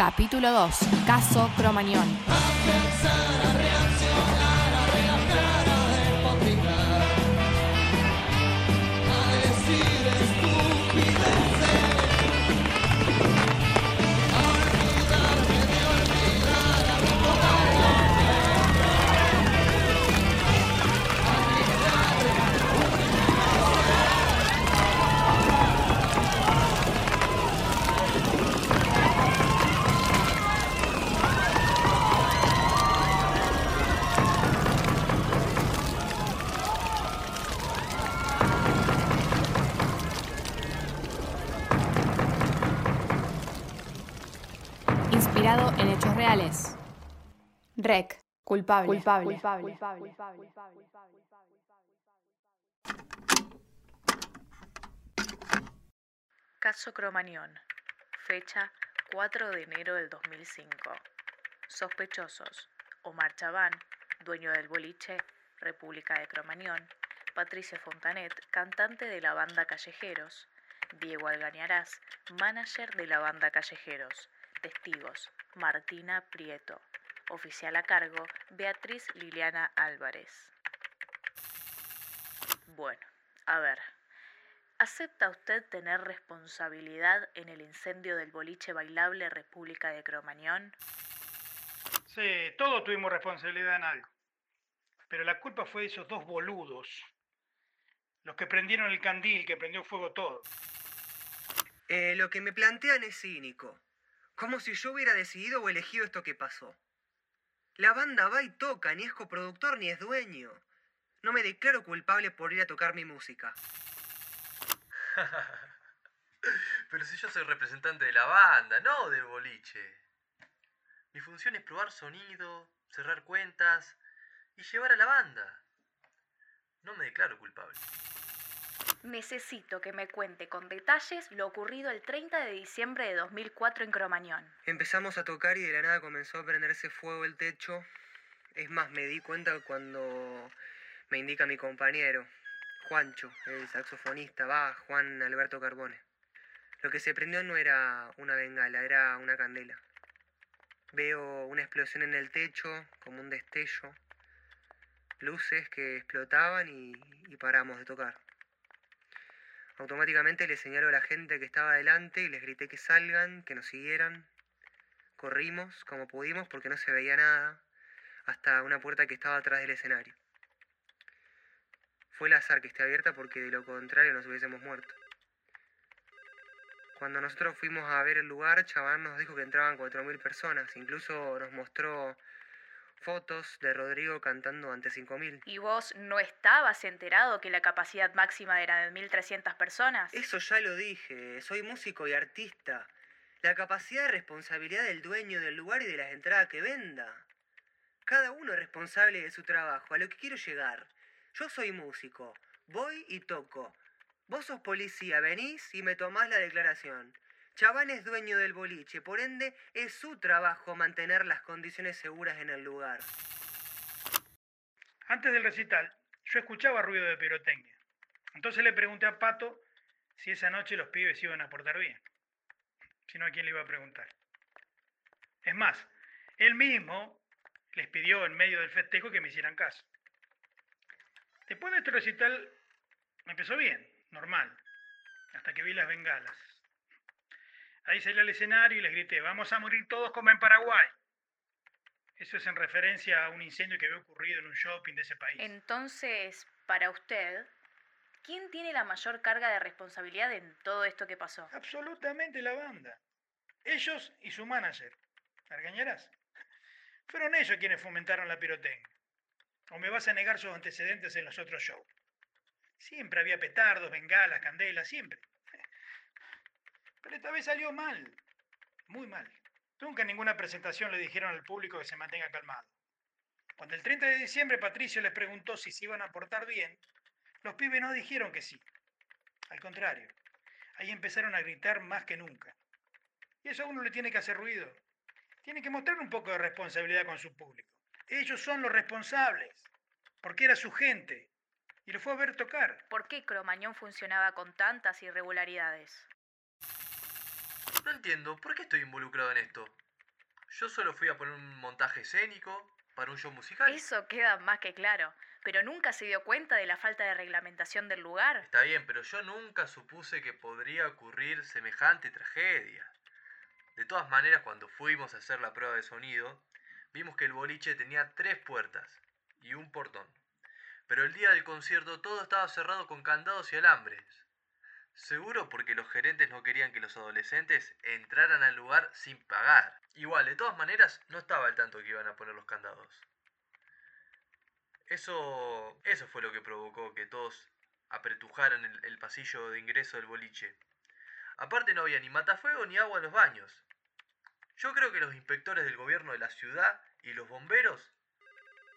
Capítulo 2. Caso Cromañón. Hechos reales. Rec. Culpable. Culpable. Caso Cromañón. Fecha 4 de enero del 2005. Sospechosos. Omar Chabán, dueño del boliche República de Cromañón. Patricia Fontanet, cantante de la banda Callejeros. Diego Algañarás, manager de la banda Callejeros. Testigos. Martina Prieto. Oficial a cargo, Beatriz Liliana Álvarez. Bueno, a ver. ¿Acepta usted tener responsabilidad en el incendio del boliche bailable República de Cromañón? Sí, todos tuvimos responsabilidad en algo. Pero la culpa fue de esos dos boludos. Los que prendieron el candil, que prendió fuego todo. Eh, lo que me plantean es cínico. Como si yo hubiera decidido o elegido esto que pasó. La banda va y toca, ni es coproductor ni es dueño. No me declaro culpable por ir a tocar mi música. Pero si yo soy representante de la banda, no del boliche. Mi función es probar sonido, cerrar cuentas y llevar a la banda. No me declaro culpable. Necesito que me cuente con detalles lo ocurrido el 30 de diciembre de 2004 en Cromañón. Empezamos a tocar y de la nada comenzó a prenderse fuego el techo. Es más, me di cuenta cuando me indica mi compañero, Juancho, el saxofonista, va, Juan Alberto Carbone. Lo que se prendió no era una bengala, era una candela. Veo una explosión en el techo, como un destello, luces que explotaban y, y paramos de tocar. Automáticamente le señalo a la gente que estaba adelante y les grité que salgan, que nos siguieran. Corrimos como pudimos porque no se veía nada, hasta una puerta que estaba atrás del escenario. Fue el azar que esté abierta porque de lo contrario nos hubiésemos muerto. Cuando nosotros fuimos a ver el lugar, Chabán nos dijo que entraban 4.000 personas. Incluso nos mostró fotos de Rodrigo cantando ante 5.000. ¿Y vos no estabas enterado que la capacidad máxima era de 1.300 personas? Eso ya lo dije, soy músico y artista. La capacidad de responsabilidad del dueño del lugar y de las entradas que venda. Cada uno es responsable de su trabajo, a lo que quiero llegar. Yo soy músico, voy y toco. Vos sos policía, venís y me tomás la declaración. Chabán es dueño del boliche, por ende es su trabajo mantener las condiciones seguras en el lugar. Antes del recital, yo escuchaba ruido de pirotecnia. Entonces le pregunté a Pato si esa noche los pibes iban a portar bien. Si no, ¿a quién le iba a preguntar? Es más, él mismo les pidió en medio del festejo que me hicieran caso. Después de este recital empezó bien, normal, hasta que vi las bengalas. Ahí salí al escenario y les grité, vamos a morir todos como en Paraguay. Eso es en referencia a un incendio que había ocurrido en un shopping de ese país. Entonces, para usted, ¿quién tiene la mayor carga de responsabilidad en todo esto que pasó? Absolutamente la banda. Ellos y su manager. ¿Argañarás? Fueron ellos quienes fomentaron la pirotecnia. ¿O me vas a negar sus antecedentes en los otros shows? Siempre había petardos, bengalas, candelas, siempre. Pero esta vez salió mal. Muy mal. Nunca en ninguna presentación le dijeron al público que se mantenga calmado. Cuando el 30 de diciembre Patricio les preguntó si se iban a portar bien, los pibes no dijeron que sí. Al contrario, ahí empezaron a gritar más que nunca. Y eso a uno le tiene que hacer ruido. Tiene que mostrar un poco de responsabilidad con su público. Ellos son los responsables, porque era su gente, y lo fue a ver tocar. ¿Por qué Cromañón funcionaba con tantas irregularidades? No entiendo, ¿por qué estoy involucrado en esto? Yo solo fui a poner un montaje escénico para un show musical. Eso queda más que claro. Pero nunca se dio cuenta de la falta de reglamentación del lugar. Está bien, pero yo nunca supuse que podría ocurrir semejante tragedia. De todas maneras, cuando fuimos a hacer la prueba de sonido, vimos que el boliche tenía tres puertas y un portón. Pero el día del concierto todo estaba cerrado con candados y alambres. Seguro porque los gerentes no querían que los adolescentes entraran al lugar sin pagar. Igual, de todas maneras, no estaba al tanto que iban a poner los candados. Eso, eso fue lo que provocó que todos apretujaran el, el pasillo de ingreso del boliche. Aparte no había ni matafuego ni agua en los baños. Yo creo que los inspectores del gobierno de la ciudad y los bomberos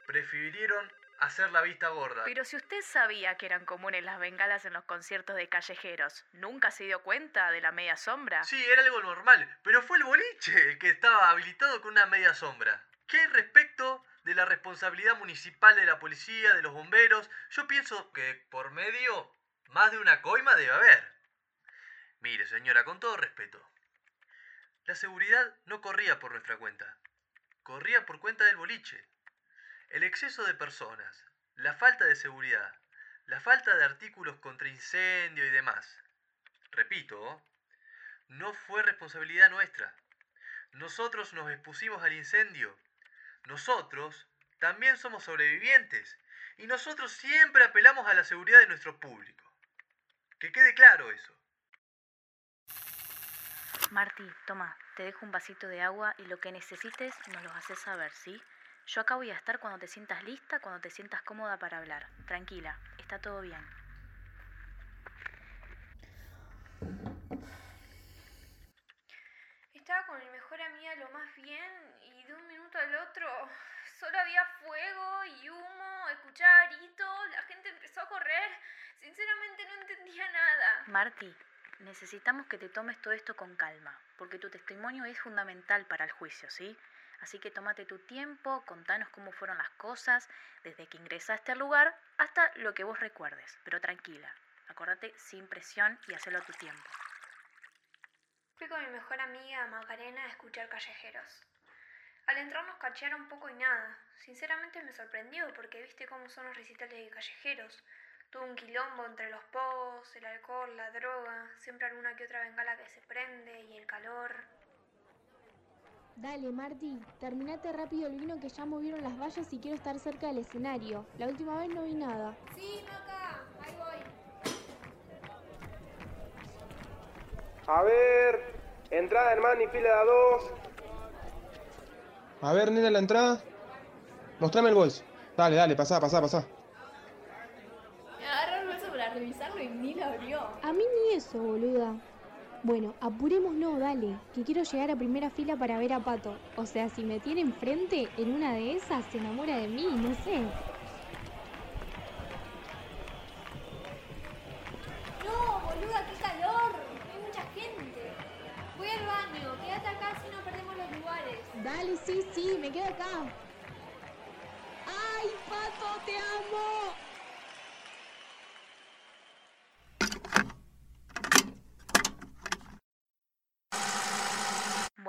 prefirieron hacer la vista gorda. Pero si usted sabía que eran comunes las bengalas en los conciertos de callejeros, ¿nunca se dio cuenta de la media sombra? Sí, era algo normal, pero fue el boliche el que estaba habilitado con una media sombra. ¿Qué hay respecto de la responsabilidad municipal de la policía, de los bomberos? Yo pienso que por medio más de una coima debe haber. Mire, señora, con todo respeto. La seguridad no corría por nuestra cuenta. Corría por cuenta del boliche. El exceso de personas, la falta de seguridad, la falta de artículos contra incendio y demás. Repito, no fue responsabilidad nuestra. Nosotros nos expusimos al incendio. Nosotros también somos sobrevivientes. Y nosotros siempre apelamos a la seguridad de nuestro público. Que quede claro eso. Marty, toma, te dejo un vasito de agua y lo que necesites nos lo haces saber, ¿sí? Yo acá voy a estar cuando te sientas lista, cuando te sientas cómoda para hablar. Tranquila, está todo bien. Estaba con mi mejor amiga lo más bien y de un minuto al otro solo había fuego y humo, escuchaba gritos, la gente empezó a correr. Sinceramente no entendía nada. Marty, necesitamos que te tomes todo esto con calma, porque tu testimonio es fundamental para el juicio, ¿sí? Así que tómate tu tiempo, contanos cómo fueron las cosas, desde que ingresaste al lugar hasta lo que vos recuerdes. Pero tranquila, acordate sin presión y hacelo a tu tiempo. Fui con mi mejor amiga Macarena a escuchar callejeros. Al entrar nos cachearon poco y nada. Sinceramente me sorprendió porque viste cómo son los recitales de callejeros. Tuvo un quilombo entre los pogos, el alcohol, la droga, siempre alguna que otra bengala que se prende y el calor. Dale, Marty, terminate rápido el vino que ya movieron las vallas y quiero estar cerca del escenario. La última vez no vi nada. Sí, Maca, ahí voy. A ver, entrada hermano y fila de a dos. A ver, nena, la entrada. Mostrame el bolso. Dale, dale, pasá, pasá, pasá. Me agarró el bolso para revisarlo y ni lo abrió. A mí ni eso, boluda. Bueno, apurémonos, dale, que quiero llegar a primera fila para ver a Pato. O sea, si me tiene enfrente, en una de esas se enamora de mí, no sé. No, boluda, qué calor. Hay mucha gente. Voy al baño, quédate acá si no perdemos los lugares. Dale, sí, sí, me quedo acá. ¡Ay, Pato, te amo!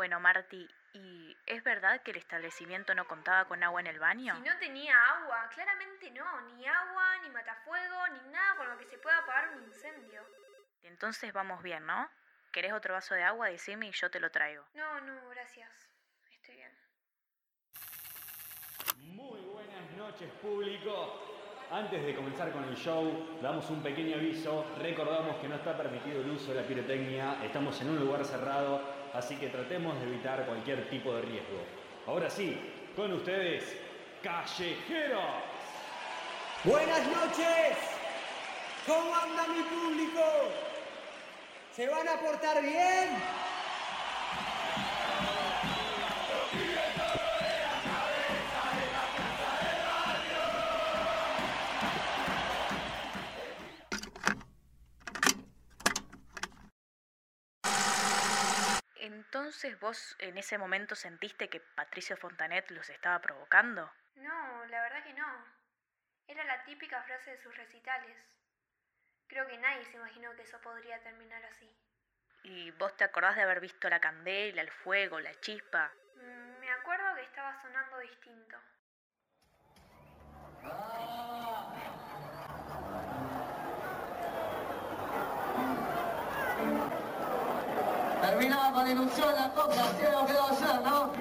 Bueno, Marty, ¿y es verdad que el establecimiento no contaba con agua en el baño? Si no tenía agua, claramente no. Ni agua, ni matafuego, ni nada con lo que se pueda apagar un incendio. Entonces vamos bien, ¿no? ¿Querés otro vaso de agua? Decime y yo te lo traigo. No, no, gracias. Estoy bien. Muy buenas noches público. Antes de comenzar con el show, damos un pequeño aviso. Recordamos que no está permitido el uso de la pirotecnia. Estamos en un lugar cerrado, así que tratemos de evitar cualquier tipo de riesgo. Ahora sí, con ustedes, Callejeros. Buenas noches. ¿Cómo anda mi público? ¿Se van a portar bien? Entonces vos en ese momento sentiste que Patricio Fontanet los estaba provocando. No, la verdad que no. Era la típica frase de sus recitales. Creo que nadie se imaginó que eso podría terminar así. ¿Y vos te acordás de haber visto la candela, el fuego, la chispa? Mm, y estaba sonando distinto. Terminaba con ilusión la así lo quedó ayer, ¿no?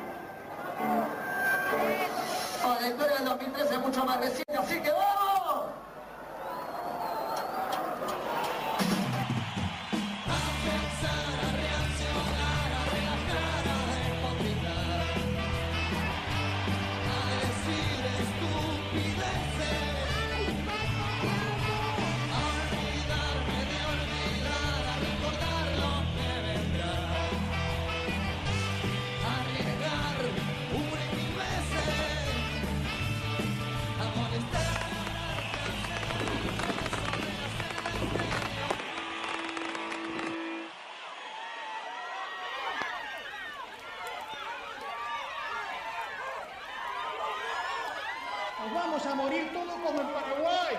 Oh, la historia del 2013 es mucho más reciente, así que ¡vamos! Vamos a morir todos como en Paraguay.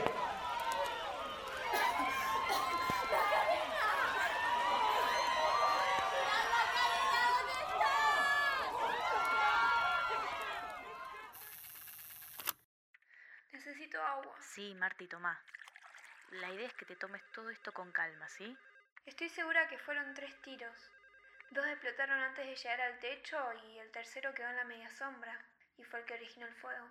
Necesito agua. Sí, Marti, tomá. La idea es que te tomes todo esto con calma, ¿sí? Estoy segura que fueron tres tiros. Dos explotaron antes de llegar al techo y el tercero quedó en la media sombra. Y fue el que originó el fuego.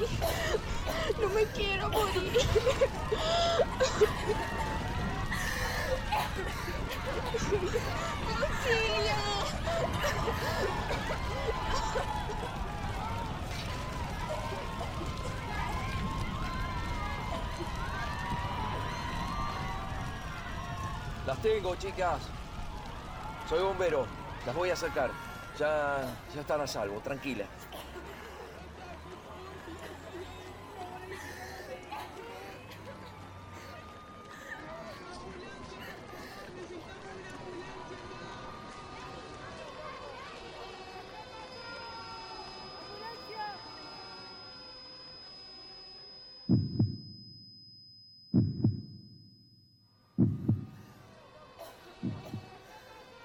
No me quiero morir. Las tengo, chicas. Soy bombero. Las voy a sacar. Ya, ya están a salvo, tranquila.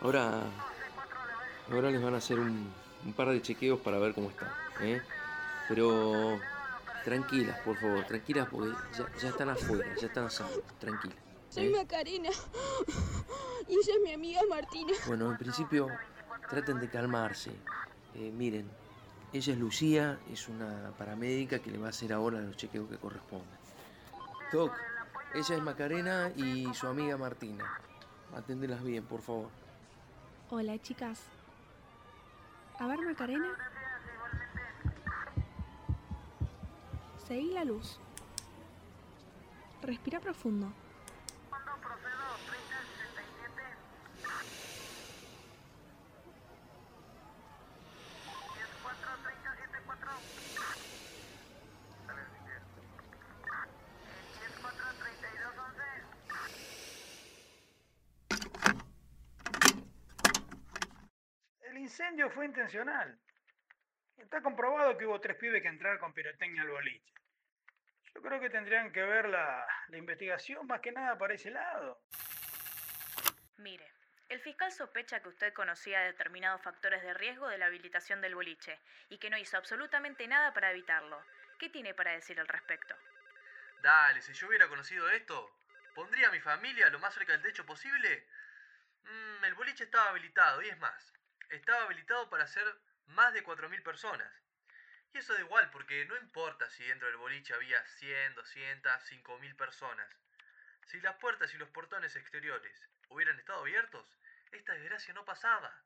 Ahora, ahora les van a hacer un, un par de chequeos para ver cómo están, ¿eh? Pero tranquilas, por favor, tranquilas porque ya, ya están afuera, ya están a salvo, tranquilas. Soy ¿eh? Macarena. Y ella es mi amiga Martina. Bueno, en principio traten de calmarse. Eh, miren, ella es Lucía, es una paramédica que le va a hacer ahora los chequeos que corresponden. Doc, ella es Macarena y su amiga Martina. Aténdelas bien, por favor. Hola, chicas. A ver, Macarena. Seguí la luz. Respira profundo. El incendio fue intencional. Está comprobado que hubo tres pibes que entraron con pirotecnia al boliche. Yo creo que tendrían que ver la, la investigación más que nada para ese lado. Mire, el fiscal sospecha que usted conocía determinados factores de riesgo de la habilitación del boliche y que no hizo absolutamente nada para evitarlo. ¿Qué tiene para decir al respecto? Dale, si yo hubiera conocido esto, ¿pondría a mi familia lo más cerca del techo posible? Mm, el boliche estaba habilitado, y es más, estaba habilitado para hacer más de 4.000 personas. Y eso da igual, porque no importa si dentro del boliche había 100, 200, 5.000 personas. Si las puertas y los portones exteriores hubieran estado abiertos, esta desgracia no pasaba.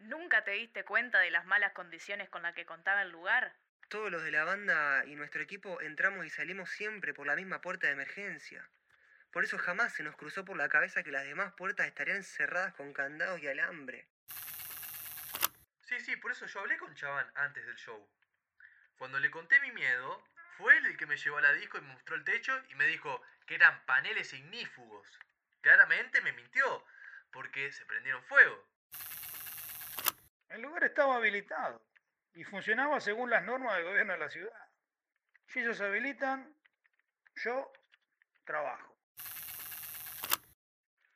¿Nunca te diste cuenta de las malas condiciones con las que contaba el lugar? Todos los de la banda y nuestro equipo entramos y salimos siempre por la misma puerta de emergencia. Por eso jamás se nos cruzó por la cabeza que las demás puertas estarían cerradas con candados y alambre. Sí, sí, por eso yo hablé con Chaván antes del show. Cuando le conté mi miedo, fue él el que me llevó a la disco y me mostró el techo y me dijo que eran paneles ignífugos. Claramente me mintió, porque se prendieron fuego. El lugar estaba habilitado y funcionaba según las normas del gobierno de la ciudad. Si ellos habilitan, yo trabajo.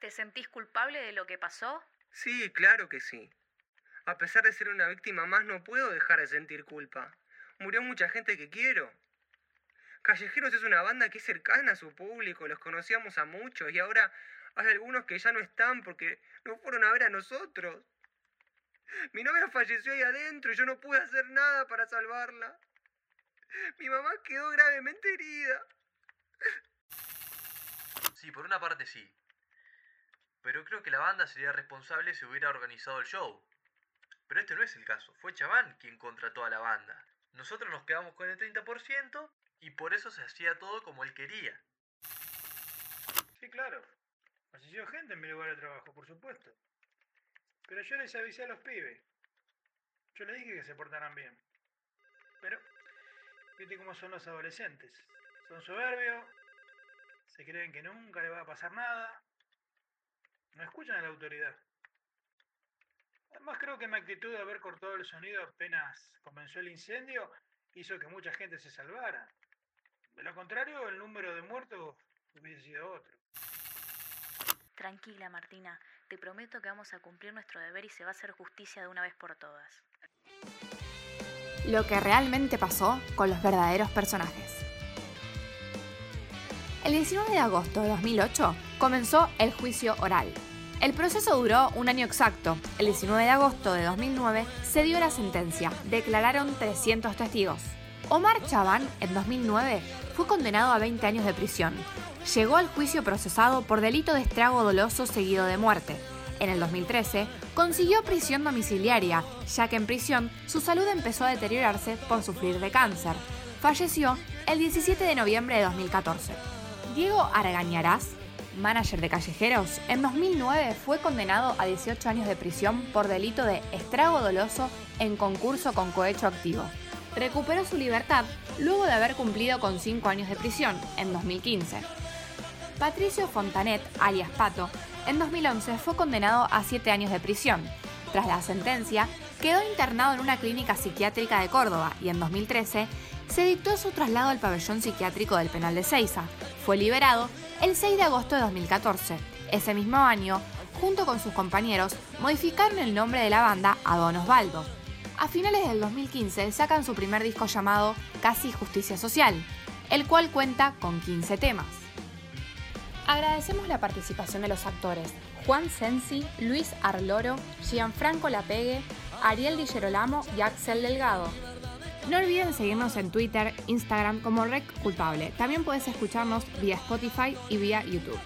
¿Te sentís culpable de lo que pasó? Sí, claro que sí. A pesar de ser una víctima más, no puedo dejar de sentir culpa. Murió mucha gente que quiero. Callejeros es una banda que es cercana a su público, los conocíamos a muchos y ahora hay algunos que ya no están porque no fueron a ver a nosotros. Mi novia falleció ahí adentro y yo no pude hacer nada para salvarla. Mi mamá quedó gravemente herida. Sí, por una parte sí. Pero creo que la banda sería responsable si hubiera organizado el show. Pero este no es el caso. Fue Chaván quien contrató a la banda. Nosotros nos quedamos con el 30% y por eso se hacía todo como él quería. Sí, claro. Asistió gente en mi lugar de trabajo, por supuesto. Pero yo les avisé a los pibes. Yo les dije que se portaran bien. Pero, viste cómo son los adolescentes. Son soberbios, se creen que nunca le va a pasar nada, no escuchan a la autoridad. Además creo que mi actitud de haber cortado el sonido apenas comenzó el incendio hizo que mucha gente se salvara. De lo contrario, el número de muertos hubiese sido otro. Tranquila, Martina. Te prometo que vamos a cumplir nuestro deber y se va a hacer justicia de una vez por todas. Lo que realmente pasó con los verdaderos personajes. El 19 de agosto de 2008 comenzó el juicio oral. El proceso duró un año exacto. El 19 de agosto de 2009 se dio la sentencia. Declararon 300 testigos. Omar Chaván, en 2009, fue condenado a 20 años de prisión. Llegó al juicio procesado por delito de estrago doloso seguido de muerte. En el 2013, consiguió prisión domiciliaria, ya que en prisión su salud empezó a deteriorarse por sufrir de cáncer. Falleció el 17 de noviembre de 2014. Diego Argañarás, manager de Callejeros, en 2009 fue condenado a 18 años de prisión por delito de estrago doloso en concurso con cohecho activo. Recuperó su libertad luego de haber cumplido con 5 años de prisión en 2015. Patricio Fontanet, alias Pato, en 2011 fue condenado a 7 años de prisión. Tras la sentencia, quedó internado en una clínica psiquiátrica de Córdoba y en 2013 se dictó su traslado al pabellón psiquiátrico del penal de Ceiza. Fue liberado el 6 de agosto de 2014. Ese mismo año, junto con sus compañeros, modificaron el nombre de la banda a Don Osvaldo. A finales del 2015 sacan su primer disco llamado Casi Justicia Social, el cual cuenta con 15 temas. Agradecemos la participación de los actores Juan Sensi, Luis Arloro, Gianfranco Lapegue, Ariel Di Gerolamo y Axel Delgado. No olviden seguirnos en Twitter, Instagram como Rec Culpable. También puedes escucharnos vía Spotify y vía YouTube.